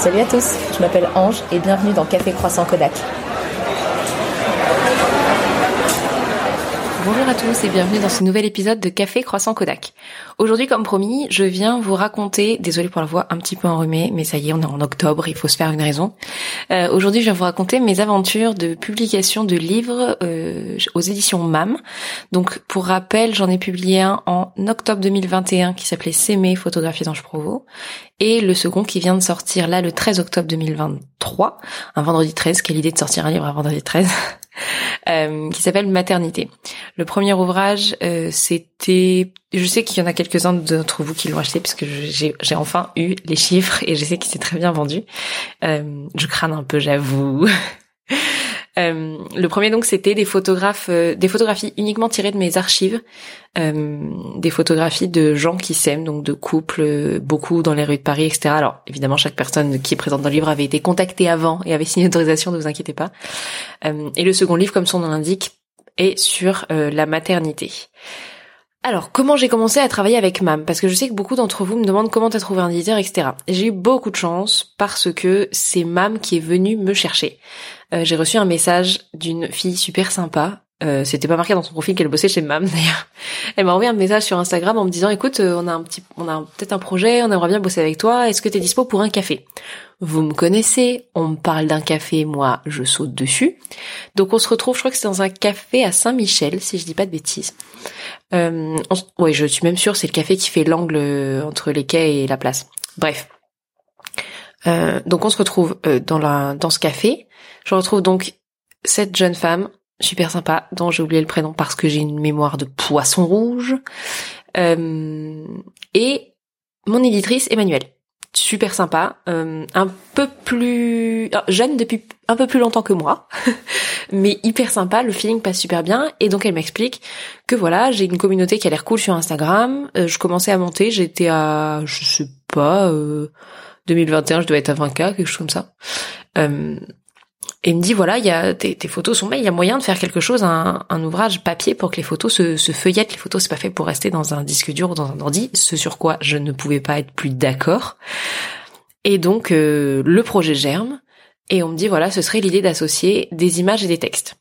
Salut à tous, je m'appelle Ange et bienvenue dans Café Croissant Kodak. Bonjour à tous et bienvenue dans ce nouvel épisode de Café Croissant Kodak. Aujourd'hui, comme promis, je viens vous raconter, désolé pour la voix un petit peu enrhumée, mais ça y est, on est en octobre, il faut se faire une raison. Euh, Aujourd'hui, je viens vous raconter mes aventures de publication de livres euh, aux éditions MAM. Donc, pour rappel, j'en ai publié un en octobre 2021 qui s'appelait S'aimer, photographie d'Ange Provo, et le second qui vient de sortir là le 13 octobre 2023, un vendredi 13, quelle idée de sortir un livre un vendredi 13 euh, qui s'appelle Maternité. Le premier ouvrage, euh, c'était, je sais qu'il y en a quelques-uns d'entre vous qui l'ont acheté puisque j'ai enfin eu les chiffres et je sais qu'il s'est très bien vendu. Euh, je crâne un peu, j'avoue. Euh, le premier donc c'était euh, des photographies uniquement tirées de mes archives, euh, des photographies de gens qui s'aiment, donc de couples, beaucoup dans les rues de Paris, etc. Alors évidemment chaque personne qui est présente dans le livre avait été contactée avant et avait signé l'autorisation, ne vous inquiétez pas. et le second livre, comme son nom l'indique, est sur la maternité. Alors, comment j'ai commencé à travailler avec MAM? Parce que je sais que beaucoup d'entre vous me demandent comment t'as trouvé un éditeur, etc. J'ai eu beaucoup de chance parce que c'est MAM qui est venu me chercher. Euh, j'ai reçu un message d'une fille super sympa. Euh, c'était pas marqué dans son profil qu'elle bossait chez MAM d'ailleurs. Elle m'a envoyé un message sur Instagram en me disant écoute, euh, on a un petit, on a peut-être un projet, on aimerait bien bosser avec toi. Est-ce que t'es dispo pour un café? Vous me connaissez, on me parle d'un café, moi je saute dessus. Donc on se retrouve, je crois que c'est dans un café à Saint-Michel, si je dis pas de bêtises. Euh, ouais, je suis même sûre, c'est le café qui fait l'angle entre les quais et la place. Bref. Euh, donc on se retrouve dans la dans ce café. Je retrouve donc cette jeune femme super sympa dont j'ai oublié le prénom parce que j'ai une mémoire de poisson rouge euh, et mon éditrice Emmanuelle. Super sympa euh, un peu plus jeune depuis un peu plus longtemps que moi mais hyper sympa le feeling passe super bien et donc elle m'explique que voilà j'ai une communauté qui a l'air cool sur Instagram euh, je commençais à monter j'étais à je sais pas 2021 je dois être à 20k quelque chose comme ça et il me dit voilà, il y a tes, photos sont belles, il y a moyen de faire quelque chose, un, un ouvrage papier pour que les photos se, se feuillettent. Les photos c'est pas fait pour rester dans un disque dur ou dans un ordi. Ce sur quoi je ne pouvais pas être plus d'accord. Et donc euh, le projet germe et on me dit voilà, ce serait l'idée d'associer des images et des textes.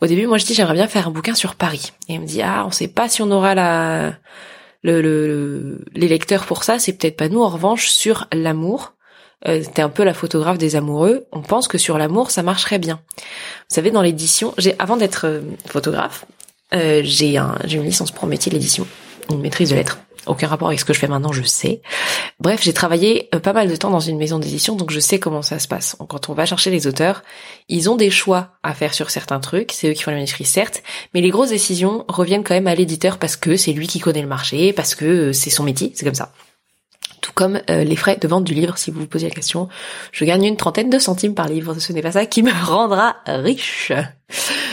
Au début, moi je dis j'aimerais bien faire un bouquin sur Paris. Et il me dit ah on sait pas si on aura la le, le, les lecteurs pour ça, c'est peut-être pas nous. En revanche, sur l'amour, euh, t'es un peu la photographe des amoureux, on pense que sur l'amour ça marcherait bien. Vous savez dans l'édition, j'ai avant d'être euh, photographe, euh, j'ai un j'ai une licence pour métier de l'édition, une maîtrise de lettres. Aucun rapport avec ce que je fais maintenant, je sais. Bref, j'ai travaillé euh, pas mal de temps dans une maison d'édition, donc je sais comment ça se passe. Quand on va chercher les auteurs, ils ont des choix à faire sur certains trucs, c'est eux qui font les manuscrits certes, mais les grosses décisions reviennent quand même à l'éditeur parce que c'est lui qui connaît le marché, parce que c'est son métier, c'est comme ça comme euh, les frais de vente du livre, si vous vous posez la question. Je gagne une trentaine de centimes par livre, ce n'est pas ça qui me rendra riche.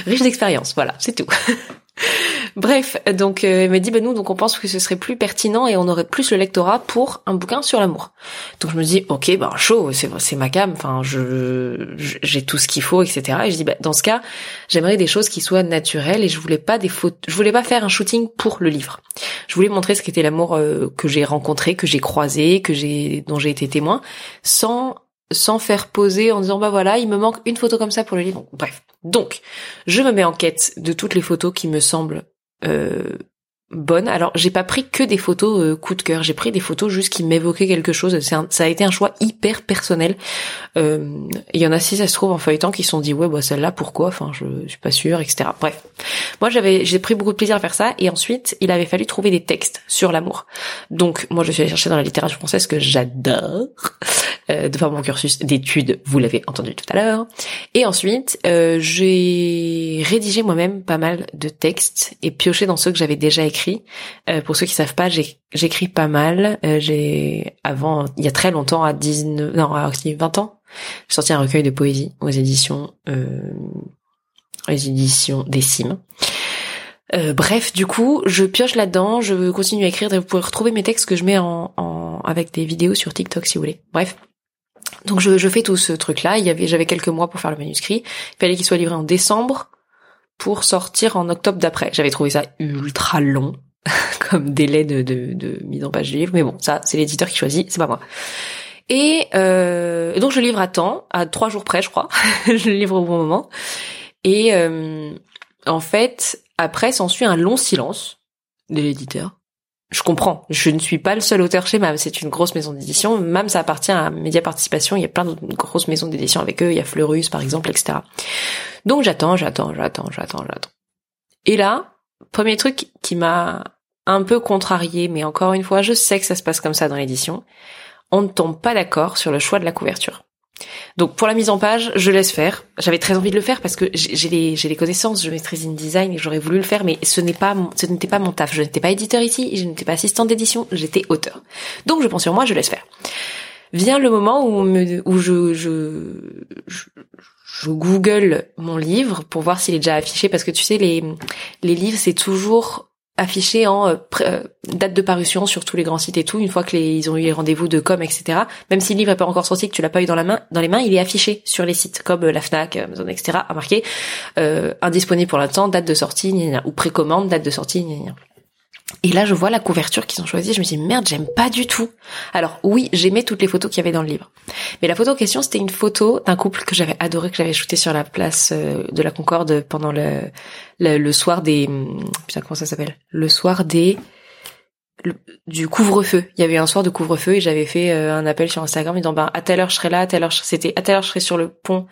Riche d'expérience, voilà, c'est tout. Bref, donc euh, elle m'a dit bah nous donc on pense que ce serait plus pertinent et on aurait plus le lectorat pour un bouquin sur l'amour. Donc je me dis ok bah chaud c'est ma cam enfin je j'ai tout ce qu'il faut etc et je dis bah dans ce cas j'aimerais des choses qui soient naturelles et je voulais pas des photos je voulais pas faire un shooting pour le livre. Je voulais montrer ce qu'était l'amour euh, que j'ai rencontré que j'ai croisé que j'ai dont j'ai été témoin sans sans faire poser en disant bah voilà il me manque une photo comme ça pour le livre bref donc je me mets en quête de toutes les photos qui me semblent euh, bonne. Alors j'ai pas pris que des photos euh, coup de cœur, j'ai pris des photos juste qui m'évoquaient quelque chose. ça a été un choix hyper personnel. Euh, il y en a six, ça se trouve en feuilletant qui se sont dit ouais bah celle-là pourquoi? Enfin je, suis pas sûre, etc. Bref, moi j'avais j'ai pris beaucoup de plaisir à faire ça et ensuite il avait fallu trouver des textes sur l'amour. Donc moi je suis allée chercher dans la littérature française que j'adore euh, de faire mon cursus d'études, vous l'avez entendu tout à l'heure. Et ensuite, euh, j'ai rédigé moi-même pas mal de textes et pioché dans ceux que j'avais déjà écrits. Euh, pour ceux qui savent pas, j'écris pas mal. Euh, j'ai avant, il y a très longtemps, à 19, non, à 20 ans, j'ai sorti un recueil de poésie aux éditions, euh, éditions des Cimes. Euh, bref, du coup, je pioche là-dedans, je continue à écrire. Vous pouvez retrouver mes textes que je mets en, avec des vidéos sur TikTok si vous voulez. Bref, donc je, fais tout ce truc-là. J'avais quelques mois pour faire le manuscrit. Il fallait qu'il soit livré en décembre pour sortir en octobre d'après. J'avais trouvé ça ultra long comme délai de, de, de, mise en page du livre, mais bon, ça c'est l'éditeur qui choisit, c'est pas moi. Et euh, donc je livre à temps, à trois jours près, je crois. je livre au bon moment. Et euh, en fait, après s'ensuit un long silence de l'éditeur. Je comprends. Je ne suis pas le seul auteur chez MAM. C'est une grosse maison d'édition. MAM, ça appartient à Média Participation. Il y a plein de grosses maisons d'édition avec eux. Il y a Fleurus, par exemple, etc. Donc j'attends, j'attends, j'attends, j'attends, j'attends. Et là, premier truc qui m'a un peu contrarié, mais encore une fois, je sais que ça se passe comme ça dans l'édition. On ne tombe pas d'accord sur le choix de la couverture. Donc pour la mise en page, je laisse faire. J'avais très envie de le faire parce que j'ai les, les connaissances, je maîtrise InDesign et j'aurais voulu le faire, mais ce n'est pas ce n'était pas mon taf. Je n'étais pas éditeur ici, je n'étais pas assistante d'édition, j'étais auteur. Donc je pense sur moi, je laisse faire. Vient le moment où, où je, je, je, je Google mon livre pour voir s'il est déjà affiché parce que tu sais les les livres c'est toujours affiché en euh, euh, date de parution sur tous les grands sites et tout. Une fois que les, ils ont eu les rendez-vous de com etc même si le livre n'est pas encore sorti que tu l'as pas eu dans la main dans les mains il est affiché sur les sites comme euh, la Fnac Amazon etc a marqué indisponible pour l'instant date de sortie ou précommande date de sortie et là, je vois la couverture qu'ils ont choisie. Je me dis merde, j'aime pas du tout. Alors oui, j'aimais toutes les photos qu'il y avait dans le livre, mais la photo en question, c'était une photo d'un couple que j'avais adoré, que j'avais shooté sur la place euh, de la Concorde pendant le le, soir des hmm, putain comment ça s'appelle? Le soir des du couvre-feu. Il y avait un soir de couvre-feu et j'avais fait euh, un appel sur Instagram disant ben à telle heure je serai là, à telle heure c'était à telle heure je serai sur le pont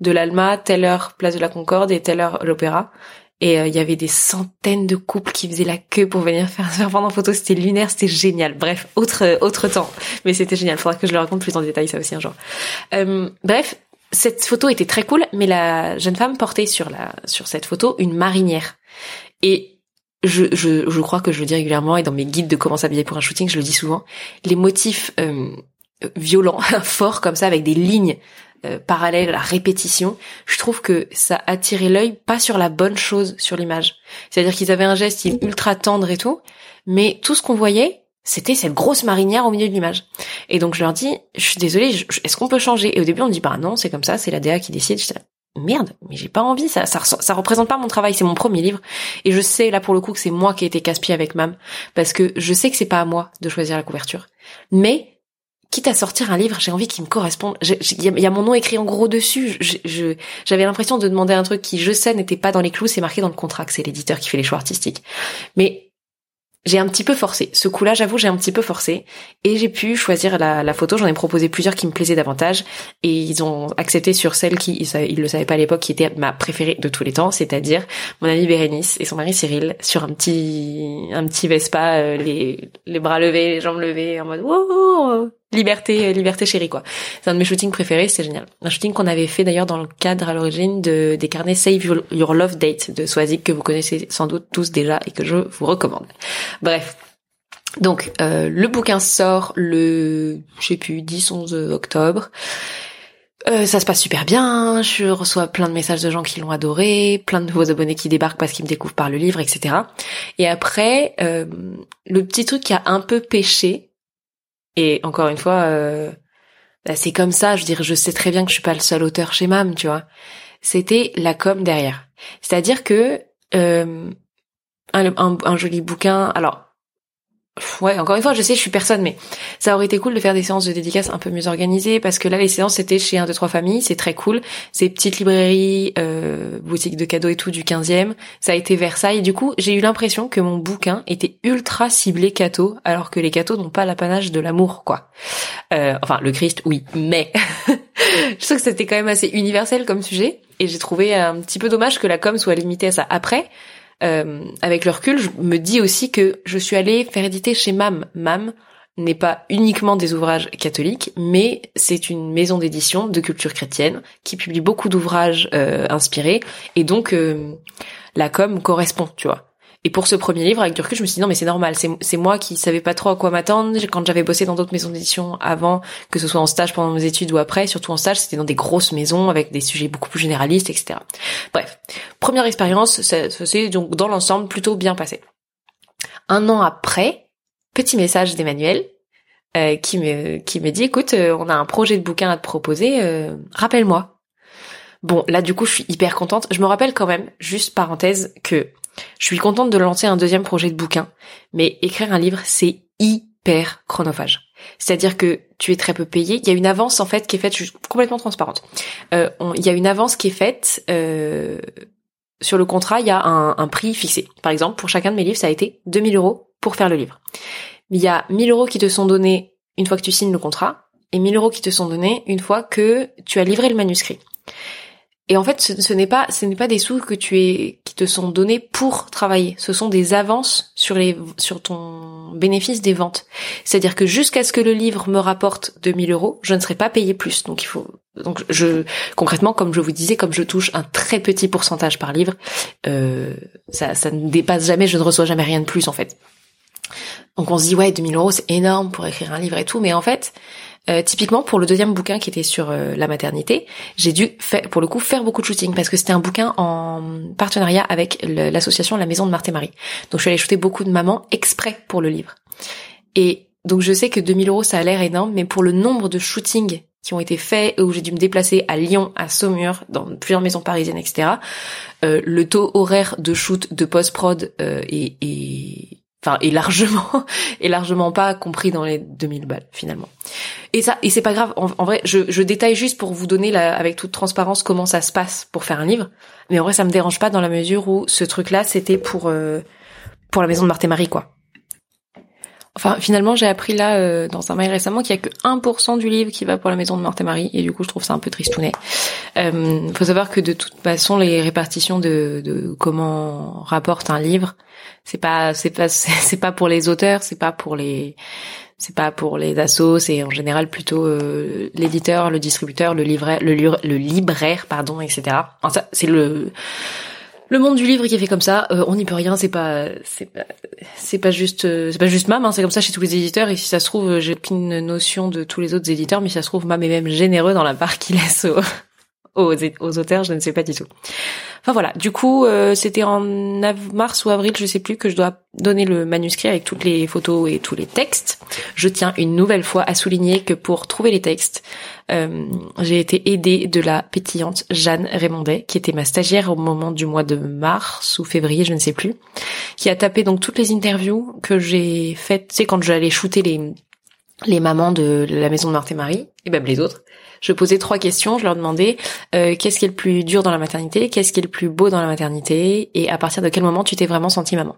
de l'Alma, telle heure place de la Concorde et telle heure l'Opéra. Et euh, il y avait des centaines de couples qui faisaient la queue pour venir faire, faire prendre en photo. C'était lunaire, c'était génial. Bref, autre autre temps. Mais c'était génial. Faudra que je le raconte plus en détail ça aussi un jour. Euh, bref, cette photo était très cool, mais la jeune femme portait sur la sur cette photo une marinière. Et je, je, je crois que je le dis régulièrement et dans mes guides de comment s'habiller pour un shooting, je le dis souvent, les motifs euh, violents, forts comme ça, avec des lignes euh, parallèle à la répétition, je trouve que ça attirait l'œil pas sur la bonne chose sur l'image. C'est-à-dire qu'ils avaient un geste ultra tendre et tout, mais tout ce qu'on voyait, c'était cette grosse marinière au milieu de l'image. Et donc je leur dis, je suis désolée, est-ce qu'on peut changer? Et au début on me dit, bah non, c'est comme ça, c'est la DA qui décide. Je dis, merde, mais j'ai pas envie, ça, ça, ça représente pas mon travail, c'est mon premier livre. Et je sais là pour le coup que c'est moi qui ai été casse-pied avec Mam, parce que je sais que c'est pas à moi de choisir la couverture. Mais quitte à sortir un livre, j'ai envie qu'il me corresponde. Il y, a mon nom écrit en gros dessus. J'avais l'impression de demander un truc qui, je sais, n'était pas dans les clous. C'est marqué dans le contrat que c'est l'éditeur qui fait les choix artistiques. Mais j'ai un petit peu forcé. Ce coup-là, j'avoue, j'ai un petit peu forcé. Et j'ai pu choisir la, photo. J'en ai proposé plusieurs qui me plaisaient davantage. Et ils ont accepté sur celle qui, ils, le savaient pas à l'époque, qui était ma préférée de tous les temps. C'est-à-dire mon amie Bérénice et son mari Cyril sur un petit, un petit Vespa, euh, les, les bras levés, les jambes levées, en mode, wow, liberté, euh, liberté chérie quoi. C'est un de mes shootings préférés, c'est génial. Un shooting qu'on avait fait d'ailleurs dans le cadre à l'origine de des carnets Save Your, Love Date de Swazik que vous connaissez sans doute tous déjà et que je vous recommande. Bref. Donc euh, le bouquin sort le je sais plus 10 11 octobre. Euh, ça se passe super bien, je reçois plein de messages de gens qui l'ont adoré, plein de nouveaux abonnés qui débarquent parce qu'ils me découvrent par le livre, etc. Et après, euh, le petit truc qui a un peu pêché, et encore une fois, euh, bah, c'est comme ça. Je veux dire, je sais très bien que je suis pas le seul auteur chez Mam, tu vois. C'était la com derrière. C'est-à-dire que euh, un, un, joli bouquin. Alors, Ouais, encore une fois, je sais, je suis personne, mais ça aurait été cool de faire des séances de dédicaces un peu mieux organisées, parce que là, les séances, c'était chez un, deux, trois familles, c'est très cool. C'est petite librairie, euh, boutique de cadeaux et tout du 15e. Ça a été Versailles. Du coup, j'ai eu l'impression que mon bouquin était ultra ciblé cadeau, alors que les cadeaux n'ont pas l'apanage de l'amour, quoi. Euh, enfin, le Christ, oui, mais je trouve que c'était quand même assez universel comme sujet, et j'ai trouvé un petit peu dommage que la com soit limitée à ça. Après, euh, avec le recul, je me dis aussi que je suis allée faire éditer chez MAM. MAM n'est pas uniquement des ouvrages catholiques, mais c'est une maison d'édition de culture chrétienne qui publie beaucoup d'ouvrages euh, inspirés, et donc euh, la com correspond, tu vois. Et pour ce premier livre, avec du recul, je me suis dit non mais c'est normal, c'est moi qui savais pas trop à quoi m'attendre. Quand j'avais bossé dans d'autres maisons d'édition avant, que ce soit en stage pendant mes études ou après, surtout en stage, c'était dans des grosses maisons avec des sujets beaucoup plus généralistes, etc. Bref, première expérience, ça, s'est donc dans l'ensemble plutôt bien passé. Un an après, petit message d'Emmanuel euh, qui me qui me dit écoute, euh, on a un projet de bouquin à te proposer, euh, rappelle-moi. Bon, là du coup, je suis hyper contente. Je me rappelle quand même, juste parenthèse, que je suis contente de lancer un deuxième projet de bouquin, mais écrire un livre, c'est hyper chronophage. C'est-à-dire que tu es très peu payé. Il y a une avance en fait qui est faite, je suis complètement transparente. Euh, il y a une avance qui est faite euh, sur le contrat. Il y a un, prix fixé. Par exemple, pour chacun de mes livres, ça a été 2000 euros pour faire le livre. Il y a 1000 euros qui te sont donnés une fois que tu signes le contrat et 1000 euros qui te sont donnés une fois que tu as livré le manuscrit. Et en fait, ce, n'est pas, ce n'est pas des sous que tu es, qui te sont donnés pour travailler. Ce sont des avances sur les, sur ton bénéfice des ventes. C'est-à-dire que jusqu'à ce que le livre me rapporte 2000 euros, je ne serai pas payé plus. Donc il faut, donc je, concrètement, comme je vous disais, comme je touche un très petit pourcentage par livre, euh, ça, ça ne dépasse jamais, je ne reçois jamais rien de plus en fait. Donc on se dit ouais 2000 euros c'est énorme pour écrire un livre et tout, mais en fait euh, typiquement pour le deuxième bouquin qui était sur euh, la maternité, j'ai dû faire, pour le coup faire beaucoup de shooting parce que c'était un bouquin en partenariat avec l'association La Maison de Marthe et Marie. Donc je suis allée shooter beaucoup de mamans exprès pour le livre. Et donc je sais que 2000 euros ça a l'air énorme, mais pour le nombre de shootings qui ont été faits où j'ai dû me déplacer à Lyon, à Saumur, dans plusieurs maisons parisiennes, etc. Euh, le taux horaire de shoot, de post-prod euh, est, est enfin est largement est largement pas compris dans les 2000 balles finalement. Et ça et c'est pas grave en, vrai je, je détaille juste pour vous donner la, avec toute transparence comment ça se passe pour faire un livre, mais en vrai ça me dérange pas dans la mesure où ce truc là c'était pour euh, pour la maison de Marthe et Marie quoi. Enfin, finalement, j'ai appris là euh, dans un mail récemment qu'il y a que 1% du livre qui va pour la maison de Marthe et Marie, et du coup, je trouve ça un peu tristounet. Euh, faut savoir que de toute façon, les répartitions de, de comment rapporte un livre, c'est pas, c'est pas, c'est pas pour les auteurs, c'est pas pour les, c'est pas pour les assos, c'est en général plutôt euh, l'éditeur, le distributeur, le livret, le, le libraire, pardon, etc. Enfin, ça, c'est le le monde du livre qui est fait comme ça, euh, on n'y peut rien, c'est pas, c'est pas, c'est pas juste, euh, c'est pas juste Mam, hein, c'est comme ça chez tous les éditeurs. Et si ça se trouve, euh, j'ai aucune notion de tous les autres éditeurs, mais si ça se trouve, Mam est même généreux dans la part qu'il laisse aux, aux, aux, auteurs, je ne sais pas du tout. Enfin voilà, du coup, c'était en mars ou avril, je sais plus, que je dois donner le manuscrit avec toutes les photos et tous les textes. Je tiens une nouvelle fois à souligner que pour trouver les textes, euh, j'ai été aidée de la pétillante Jeanne Raymondet, qui était ma stagiaire au moment du mois de mars ou février, je ne sais plus, qui a tapé donc toutes les interviews que j'ai faites, c'est quand j'allais shooter les les mamans de la maison de Marthe et Marie, et même les autres. Je posais trois questions, je leur demandais euh, qu'est-ce qui est le plus dur dans la maternité, qu'est-ce qui est le plus beau dans la maternité, et à partir de quel moment tu t'es vraiment sentie maman.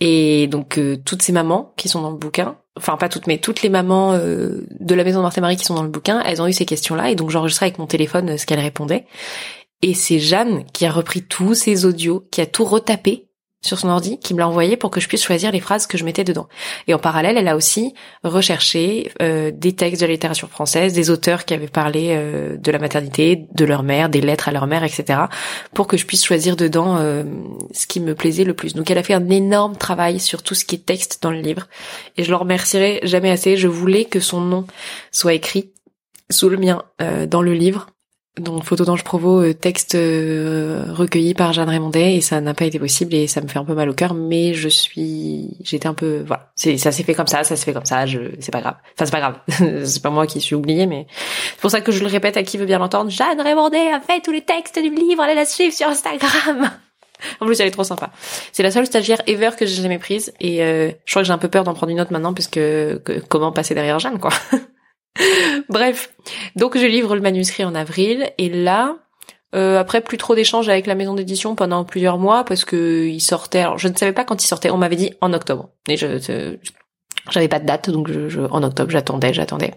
Et donc euh, toutes ces mamans qui sont dans le bouquin, enfin pas toutes, mais toutes les mamans euh, de la maison de Marthe et Marie qui sont dans le bouquin, elles ont eu ces questions-là, et donc j'enregistrais avec mon téléphone ce qu'elles répondaient. Et c'est Jeanne qui a repris tous ces audios, qui a tout retapé sur son ordi qui me l'a envoyé pour que je puisse choisir les phrases que je mettais dedans. Et en parallèle, elle a aussi recherché euh, des textes de la littérature française, des auteurs qui avaient parlé euh, de la maternité, de leur mère, des lettres à leur mère, etc., pour que je puisse choisir dedans euh, ce qui me plaisait le plus. Donc elle a fait un énorme travail sur tout ce qui est texte dans le livre, et je le remercierai jamais assez. Je voulais que son nom soit écrit sous le mien dans le livre donc photo d'ange provo euh, texte euh, recueilli par Jeanne Raymondet et ça n'a pas été possible et ça me fait un peu mal au cœur mais je suis j'étais un peu voilà. Ça s'est fait comme ça ça s'est fait comme ça je c'est pas grave. Enfin c'est pas grave. C'est pas moi qui suis oubliée mais c'est pour ça que je le répète à qui veut bien l'entendre. Jeanne Raymondet a fait tous les textes du livre allez la suivre sur Instagram. En plus elle est trop sympa. C'est la seule stagiaire ever que j'ai jamais prise et euh, je crois que j'ai un peu peur d'en prendre une autre maintenant puisque que, comment passer derrière Jeanne quoi Bref, donc je livre le manuscrit en avril et là, euh, après plus trop d'échanges avec la maison d'édition pendant plusieurs mois parce que il sortait. Alors je ne savais pas quand il sortait. On m'avait dit en octobre et je, j'avais pas de date donc je, en octobre j'attendais, j'attendais.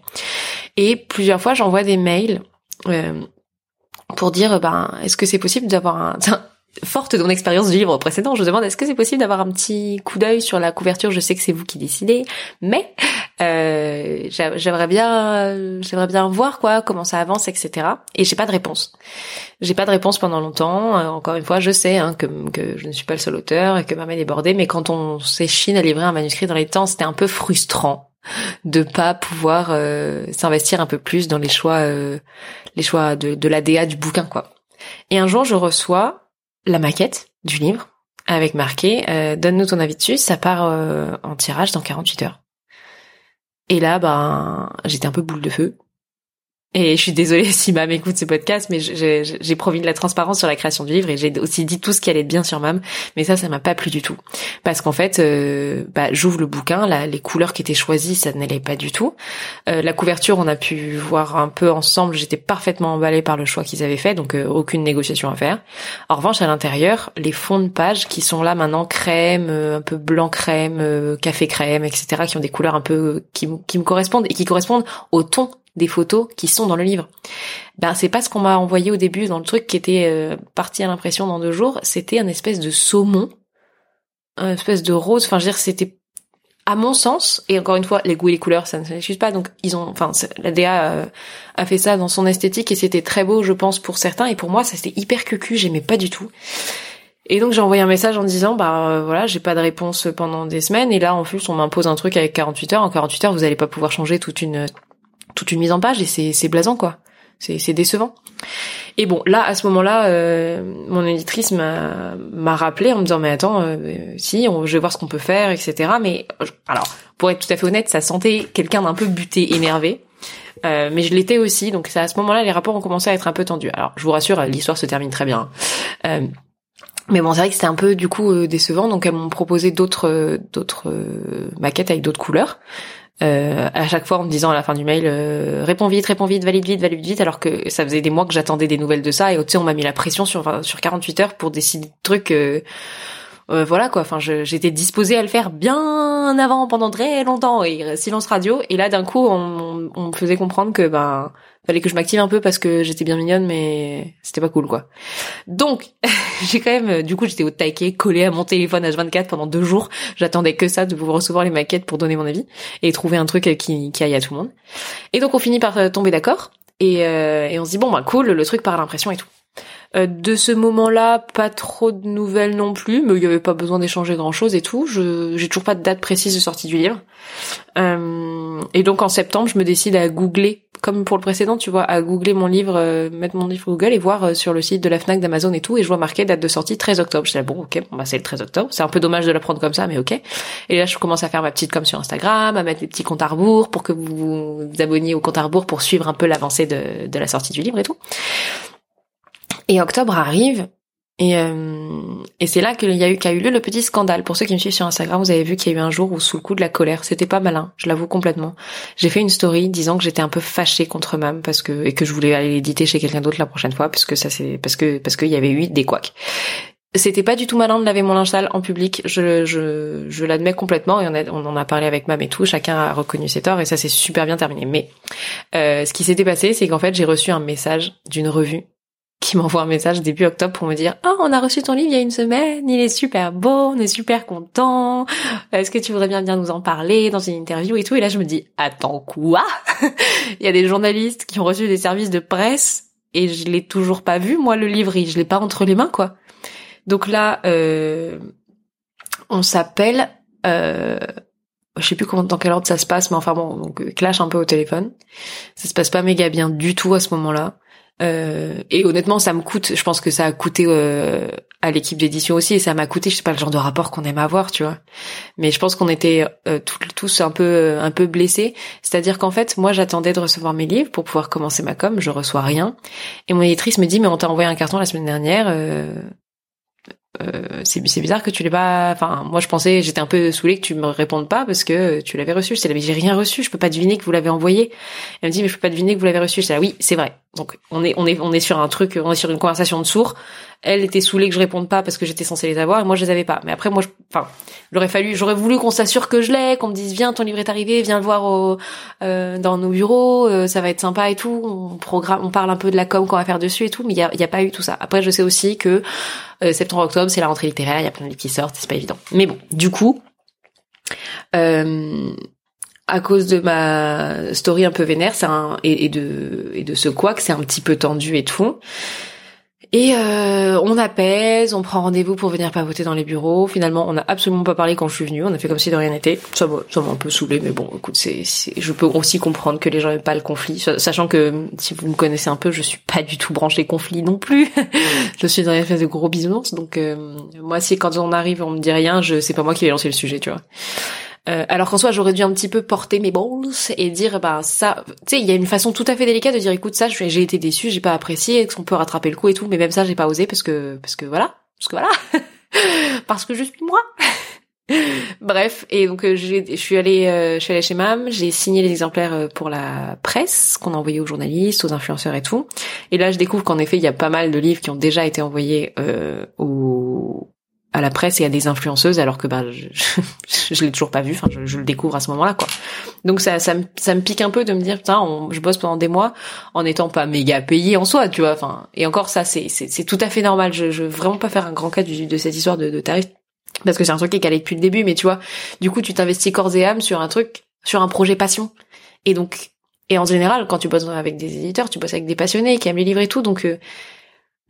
Et plusieurs fois j'envoie des mails euh, pour dire ben est-ce que c'est possible d'avoir un forte de mon expérience du livre précédent, je vous demande est-ce que c'est possible d'avoir un petit coup d'œil sur la couverture? Je sais que c'est vous qui décidez, mais euh, j'aimerais bien, j'aimerais bien voir quoi, comment ça avance, etc. Et j'ai pas de réponse. J'ai pas de réponse pendant longtemps. Euh, encore une fois, je sais hein, que, je ne suis pas le seul auteur et que ma main est débordée, mais quand on s'échine à livrer un manuscrit dans les temps, c'était un peu frustrant de pas pouvoir euh, s'investir un peu plus dans les choix, les choix de, de l'ADA du bouquin, quoi. Et un jour, je reçois la maquette du livre avec marqué euh, donne-nous ton avis dessus, ça part euh, en tirage dans 48 heures. Et là, ben, j'étais un peu boule de feu. Et je suis désolée si Mam écoute ce podcast, mais j'ai promis de la transparence sur la création du livre et j'ai aussi dit tout ce qui allait bien sur Mam. Mais ça, ça m'a pas plu du tout. Parce qu'en fait, euh, bah, j'ouvre le bouquin, là, les couleurs qui étaient choisies, ça n'allait pas du tout. Euh, la couverture, on a pu voir un peu ensemble. J'étais parfaitement emballée par le choix qu'ils avaient fait, donc euh, aucune négociation à faire. En revanche, à l'intérieur, les fonds de page qui sont là maintenant, crème, un peu blanc crème, café crème, etc., qui ont des couleurs un peu qui, qui me correspondent et qui correspondent au ton des photos qui sont dans le livre. Ben c'est pas ce qu'on m'a envoyé au début dans le truc qui était euh, parti à l'impression dans deux jours. C'était un espèce de saumon, un espèce de rose. Enfin, je veux dire, c'était à mon sens, et encore une fois, les goûts et les couleurs, ça ne s'excuse pas. Donc, ils ont, enfin, la DA euh, a fait ça dans son esthétique et c'était très beau, je pense, pour certains. Et pour moi, ça c'était hyper cucu, j'aimais pas du tout. Et donc j'ai envoyé un message en disant bah euh, voilà j'ai pas de réponse pendant des semaines et là en plus on m'impose un truc avec 48 heures en 48 heures vous allez pas pouvoir changer toute une toute une mise en page et c'est blasant quoi. C'est décevant. Et bon, là à ce moment-là, euh, mon éditrice m'a rappelé en me disant mais attends, euh, si, on, je vais voir ce qu'on peut faire, etc. Mais alors pour être tout à fait honnête, ça sentait quelqu'un d'un peu buté, énervé. Euh, mais je l'étais aussi, donc c'est à ce moment-là les rapports ont commencé à être un peu tendus. Alors je vous rassure, l'histoire se termine très bien. Euh, mais bon, c'est vrai que c'était un peu du coup décevant, donc elles m'ont proposé d'autres d'autres maquettes avec d'autres couleurs euh, à chaque fois en me disant à la fin du mail euh, réponds vite, réponds vite, valide vite, valide vite, alors que ça faisait des mois que j'attendais des nouvelles de ça et tu sais on m'a mis la pression sur sur 48 heures pour décider de trucs. Euh, euh, voilà quoi. Enfin, j'étais disposée à le faire bien avant, pendant très longtemps et silence radio. Et là, d'un coup, on, on, me faisait comprendre que ben fallait que je m'active un peu parce que j'étais bien mignonne, mais c'était pas cool quoi. Donc, j'ai quand même, du coup, j'étais au taquet, collé à mon téléphone H24 pendant deux jours. J'attendais que ça de pouvoir recevoir les maquettes pour donner mon avis et trouver un truc qui, qui aille à tout le monde. Et donc, on finit par euh, tomber d'accord et, euh, et on se dit bon ben cool, le truc par l'impression et tout. Euh, de ce moment-là, pas trop de nouvelles non plus, mais il n'y avait pas besoin d'échanger grand-chose et tout. Je j'ai toujours pas de date précise de sortie du livre. Euh, et donc en septembre, je me décide à googler, comme pour le précédent, tu vois, à googler mon livre, euh, mettre mon livre Google et voir sur le site de la Fnac, d'Amazon et tout, et je vois marqué date de sortie 13 octobre. Je dis bon, ok, bon bah c'est le 13 octobre. C'est un peu dommage de la prendre comme ça, mais ok. Et là, je commence à faire ma petite com sur Instagram, à mettre des petits comptes à rebours pour que vous vous abonniez au compte à rebours pour suivre un peu l'avancée de, de la sortie du livre et tout. Et octobre arrive, et, euh, et c'est là qu'il y a eu qu'a eu lieu le petit scandale. Pour ceux qui me suivent sur Instagram, vous avez vu qu'il y a eu un jour où sous le coup de la colère, c'était pas malin, je l'avoue complètement. J'ai fait une story disant que j'étais un peu fâchée contre Mam parce que et que je voulais aller l'éditer chez quelqu'un d'autre la prochaine fois parce que ça c'est parce que parce qu'il y avait eu des couacs. C'était pas du tout malin de laver mon linge sale en public, je, je, je l'admets complètement et on, on en a parlé avec Mam et tout, chacun a reconnu ses torts et ça s'est super bien terminé. Mais euh, ce qui s'était passé, c'est qu'en fait j'ai reçu un message d'une revue qui m'envoie un message début octobre pour me dire ah on a reçu ton livre il y a une semaine il est super beau on est super content est-ce que tu voudrais bien bien nous en parler dans une interview et tout? Et là je me dis attends quoi? Il y a des journalistes qui ont reçu des services de presse et je l'ai toujours pas vu moi le livre je l'ai pas entre les mains quoi donc là euh, on s'appelle euh, je sais plus comment dans quel ordre ça se passe mais enfin bon donc clash un peu au téléphone. Ça se passe pas méga bien du tout à ce moment-là euh, et honnêtement, ça me coûte. Je pense que ça a coûté euh, à l'équipe d'édition aussi, et ça m'a coûté. Je sais pas le genre de rapport qu'on aime avoir, tu vois. Mais je pense qu'on était euh, tous un peu un peu blessés. C'est-à-dire qu'en fait, moi, j'attendais de recevoir mes livres pour pouvoir commencer ma com. Je reçois rien, et mon éditrice me dit mais on t'a envoyé un carton la semaine dernière. Euh, c'est bizarre que tu l'aies pas. Enfin, moi je pensais, j'étais un peu saoulée que tu me répondes pas parce que tu l'avais reçu. Je j'ai rien reçu, je peux pas deviner que vous l'avez envoyé. Elle me dit mais je peux pas deviner que vous l'avez reçu. Je dis oui, c'est vrai. Donc on est on est on est sur un truc, on est sur une conversation de sourds. Elle était saoulée que je réponde pas parce que j'étais censée les avoir et moi je les avais pas. Mais après moi, enfin, j'aurais fallu, j'aurais voulu qu'on s'assure que je l'ai, qu'on me dise viens ton livre est arrivé, viens le voir au, euh, dans nos bureaux, euh, ça va être sympa et tout. On programme, on parle un peu de la com qu'on va faire dessus et tout, mais il y a, pas eu tout ça. Après je sais aussi que euh, septembre octobre c'est la rentrée littéraire, il y a plein de livres qui sortent, c'est pas évident. Mais bon, du coup. Euh, à cause de ma story un peu vénère, c'est de et de ce quoi que c'est un petit peu tendu et tout. Et euh, on apaise, on prend rendez-vous pour venir pavoter dans les bureaux. Finalement, on n'a absolument pas parlé quand je suis venue. On a fait comme si de rien n'était. Ça m'a, ça m'a un peu saoulé, mais bon, écoute, c'est, je peux aussi comprendre que les gens n'aiment pas le conflit, sachant que si vous me connaissez un peu, je suis pas du tout branchée conflit non plus. je suis dans une espèce de gros bisounours, donc euh, moi, si quand on arrive, on me dit rien, je, c'est pas moi qui vais lancer le sujet, tu vois. Euh, alors qu'en soi, j'aurais dû un petit peu porter mes balls et dire, bah ça, tu sais, il y a une façon tout à fait délicate de dire, écoute, ça, j'ai été déçu, j'ai pas apprécié, est-ce qu'on peut rattraper le coup et tout, mais même ça, j'ai pas osé parce que, parce que voilà, parce que voilà, parce que je suis moi. Bref, et donc euh, je suis allée, euh, allée chez Mam, j'ai signé les exemplaires euh, pour la presse qu'on a envoyé aux journalistes, aux influenceurs et tout. Et là, je découvre qu'en effet, il y a pas mal de livres qui ont déjà été envoyés aux à la presse et à des influenceuses, alors que bah je, je, l'ai toujours pas vu. Enfin, je, le découvre à ce moment-là, quoi. Donc ça, ça me, ça me pique un peu de me dire putain, je bosse pendant des mois en étant pas méga payé en soi, tu vois. Enfin, et encore ça, c'est c'est tout à fait normal. Je, je veux vraiment pas faire un grand cas de cette histoire de, de tarifs parce que c'est un truc qui est calé depuis le début, mais tu vois, du coup, tu t'investis corps et âme sur un truc, sur un projet passion. Et donc, et en général, quand tu bosses avec des éditeurs, tu bosses avec des passionnés qui aiment les livres et tout, donc euh,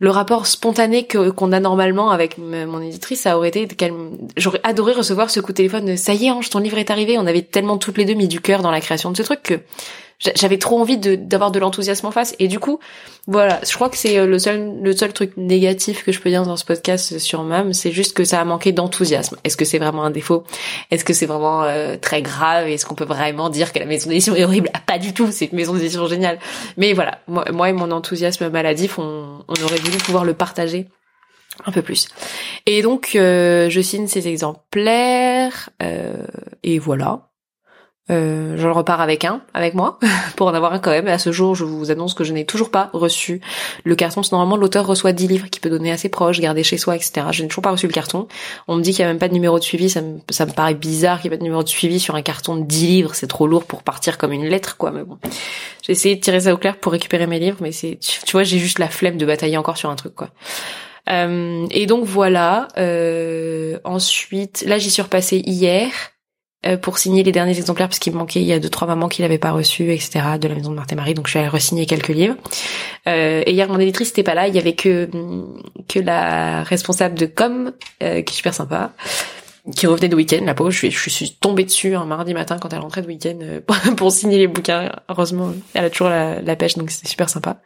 le rapport spontané que qu'on a normalement avec mon éditrice, ça aurait été qu'elle, j'aurais adoré recevoir ce coup de téléphone. Ça y est, Ange, ton livre est arrivé. On avait tellement toutes les deux mis du cœur dans la création de ce truc que j'avais trop envie d'avoir de l'enthousiasme en face. Et du coup voilà je crois que c'est euh, le seul le seul truc négatif que je peux dire dans ce podcast sur Mam c'est juste que ça a manqué d'enthousiasme. Est-ce que c'est vraiment un défaut? Est-ce que c'est vraiment euh, très grave? Est-ce qu'on peut vraiment dire que la maison d'édition est horrible? Ah, pas du tout c'est une maison d'édition géniale. Mais voilà moi, moi et mon enthousiasme maladif on, on aurait voulu pouvoir le partager un peu plus. Et donc, euh, je signe ces exemplaires, et voilà. Euh, je repars avec un, avec moi, pour en avoir un quand même. Et à ce jour, je vous annonce que je n'ai toujours pas reçu le carton. Normalement, l'auteur reçoit 10 livres qu'il peut donner à ses proches, garder chez soi, etc. Je n'ai toujours pas reçu le carton. On me dit qu'il n'y a même pas de numéro de suivi. Ça me, ça me paraît bizarre qu'il n'y ait pas de numéro de suivi sur un carton de 10 livres. C'est trop lourd pour partir comme une lettre, quoi. Mais bon, j'ai essayé de tirer ça au clair pour récupérer mes livres, mais c'est, tu vois, j'ai juste la flemme de batailler encore sur un truc, quoi. Euh, et donc voilà. Euh, ensuite, là, j'y suis repassée hier. Euh, pour signer les derniers exemplaires parce qu'il me manquait il y a deux trois mamans qui l'avaient pas reçu etc de la maison de Marthe et Marie. Donc je suis allée re-signer quelques livres. Euh, et hier mon éditrice n'était pas là. Il y avait que que la responsable de com euh, qui est super sympa qui revenait de week-end, la pauvre, je suis, tombée dessus un mardi matin quand elle rentrait de week-end euh, pour, signer les bouquins. Heureusement, elle a toujours la, pêche, donc c'était super sympa.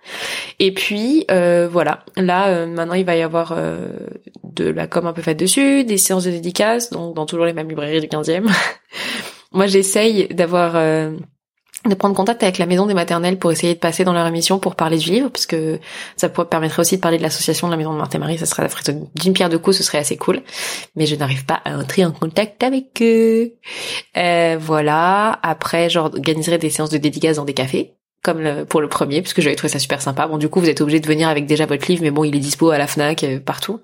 Et puis euh, voilà, là euh, maintenant il va y avoir de la com un peu faite dessus, des séances de dédicaces, donc dans toujours les mêmes librairies du 15e. Moi j'essaye d'avoir de prendre contact avec la maison des maternelles pour essayer de passer dans leur émission pour parler du livre, parce que ça permettrait aussi de parler de l'association de la maison de Marthe et Marie, ça serait d'une pierre de coups, ce serait assez cool. Mais je n'arrive pas à entrer en contact avec eux. Euh, voilà. Après, j'organiserai des séances de dédicaces dans des cafés, comme pour le premier, puisque j'avais trouvé ça super sympa. Bon, du coup, vous êtes obligé de venir avec déjà votre livre, mais bon, il est dispo à la Fnac, euh, partout,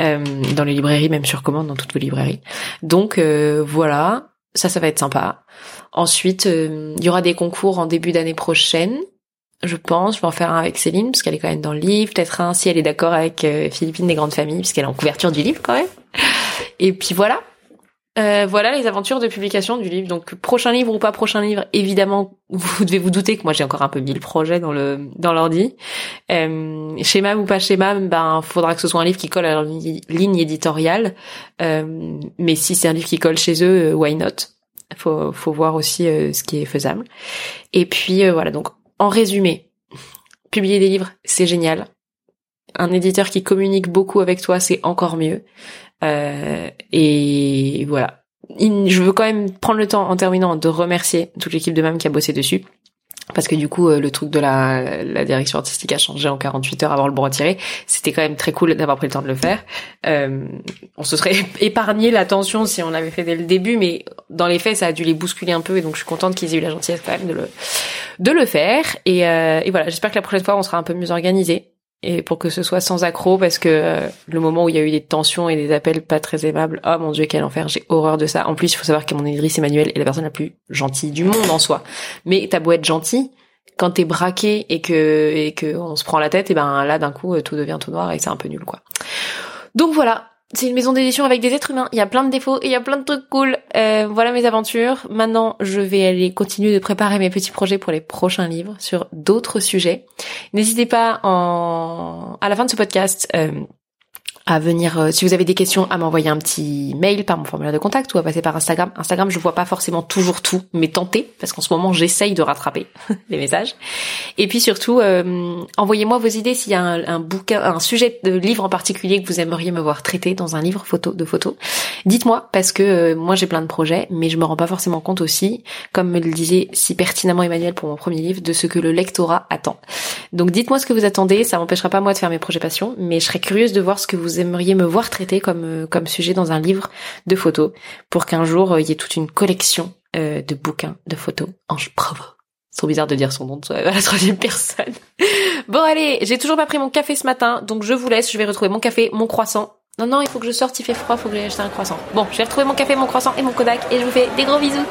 euh, dans les librairies, même sur commande, dans toutes vos librairies. Donc voilà, ça, ça va être sympa. Ensuite, euh, il y aura des concours en début d'année prochaine. Je pense, je vais en faire un avec Céline, parce qu'elle est quand même dans le livre. Peut-être un si elle est d'accord avec euh, Philippine des Grandes Familles, puisqu'elle est en couverture du livre quand même. Et puis voilà. Euh, voilà les aventures de publication du livre. Donc prochain livre ou pas prochain livre, évidemment, vous devez vous douter que moi j'ai encore un peu mille projets dans le dans l'ordi. Euh, schéma ou pas schéma, ben faudra que ce soit un livre qui colle à leur ligne éditoriale. Euh, mais si c'est un livre qui colle chez eux, why not? Faut, faut voir aussi euh, ce qui est faisable. Et puis euh, voilà, donc en résumé, publier des livres, c'est génial. Un éditeur qui communique beaucoup avec toi, c'est encore mieux. Euh, et voilà. Je veux quand même prendre le temps en terminant de remercier toute l'équipe de MAM qui a bossé dessus parce que du coup euh, le truc de la, direction artistique a changé en 48 heures avant le bon retiré. C'était quand même très cool d'avoir pris le temps de le faire. Euh, on se serait épargné la tension si on l'avait fait dès le début, mais dans les faits ça a dû les bousculer un peu et donc je suis contente qu'ils aient eu la gentillesse quand même de le de le faire. Et, euh, et voilà, j'espère que la prochaine fois on sera un peu mieux organisé et pour que ce soit sans accroc parce que euh, le moment où il y a eu des tensions et des appels pas très aimables, oh mon dieu quel enfer, j'ai horreur de ça. En plus, il faut savoir que mon Idriss Emmanuel est la personne la plus gentille du monde en soi. Mais t'as beau être gentil, quand t'es braqué et que et que on se prend la tête, et ben là d'un coup tout devient tout noir et c'est un peu nul quoi. Donc voilà, c'est une maison d'édition avec des êtres humains. Il y a plein de défauts et il y a plein de trucs cool. Euh, voilà mes aventures. Maintenant, je vais aller continuer de préparer mes petits projets pour les prochains livres sur d'autres sujets. N'hésitez pas en... à la fin de ce podcast euh, à venir, euh, si vous avez des questions, à m'envoyer un petit mail par mon formulaire de contact ou à passer par Instagram. Instagram, je vois pas forcément toujours tout, mais tentez, parce qu'en ce moment, j'essaye de rattraper les messages. Et puis surtout, euh, envoyez-moi vos idées s'il y a un, bouquin, un sujet de livre en particulier que vous aimeriez me voir traiter dans un livre photo de photos. Dites-moi, parce que euh, moi j'ai plein de projets, mais je me rends pas forcément compte aussi, comme me le disait si pertinemment Emmanuel pour mon premier livre, de ce que le lectorat attend. Donc dites-moi ce que vous attendez, ça m'empêchera pas moi de faire mes projets passion, mais je serais curieuse de voir ce que vous aimeriez me voir traiter comme euh, comme sujet dans un livre de photos pour qu'un jour euh, il y ait toute une collection euh, de bouquins de photos Ange Bravo. C'est trop bizarre de dire son nom à la troisième personne. bon allez, j'ai toujours pas pris mon café ce matin, donc je vous laisse, je vais retrouver mon café, mon croissant. Non, non, il faut que je sorte, il fait froid, il faut que j'aille acheter un croissant. Bon, je vais retrouver mon café, mon croissant et mon Kodak et je vous fais des gros bisous.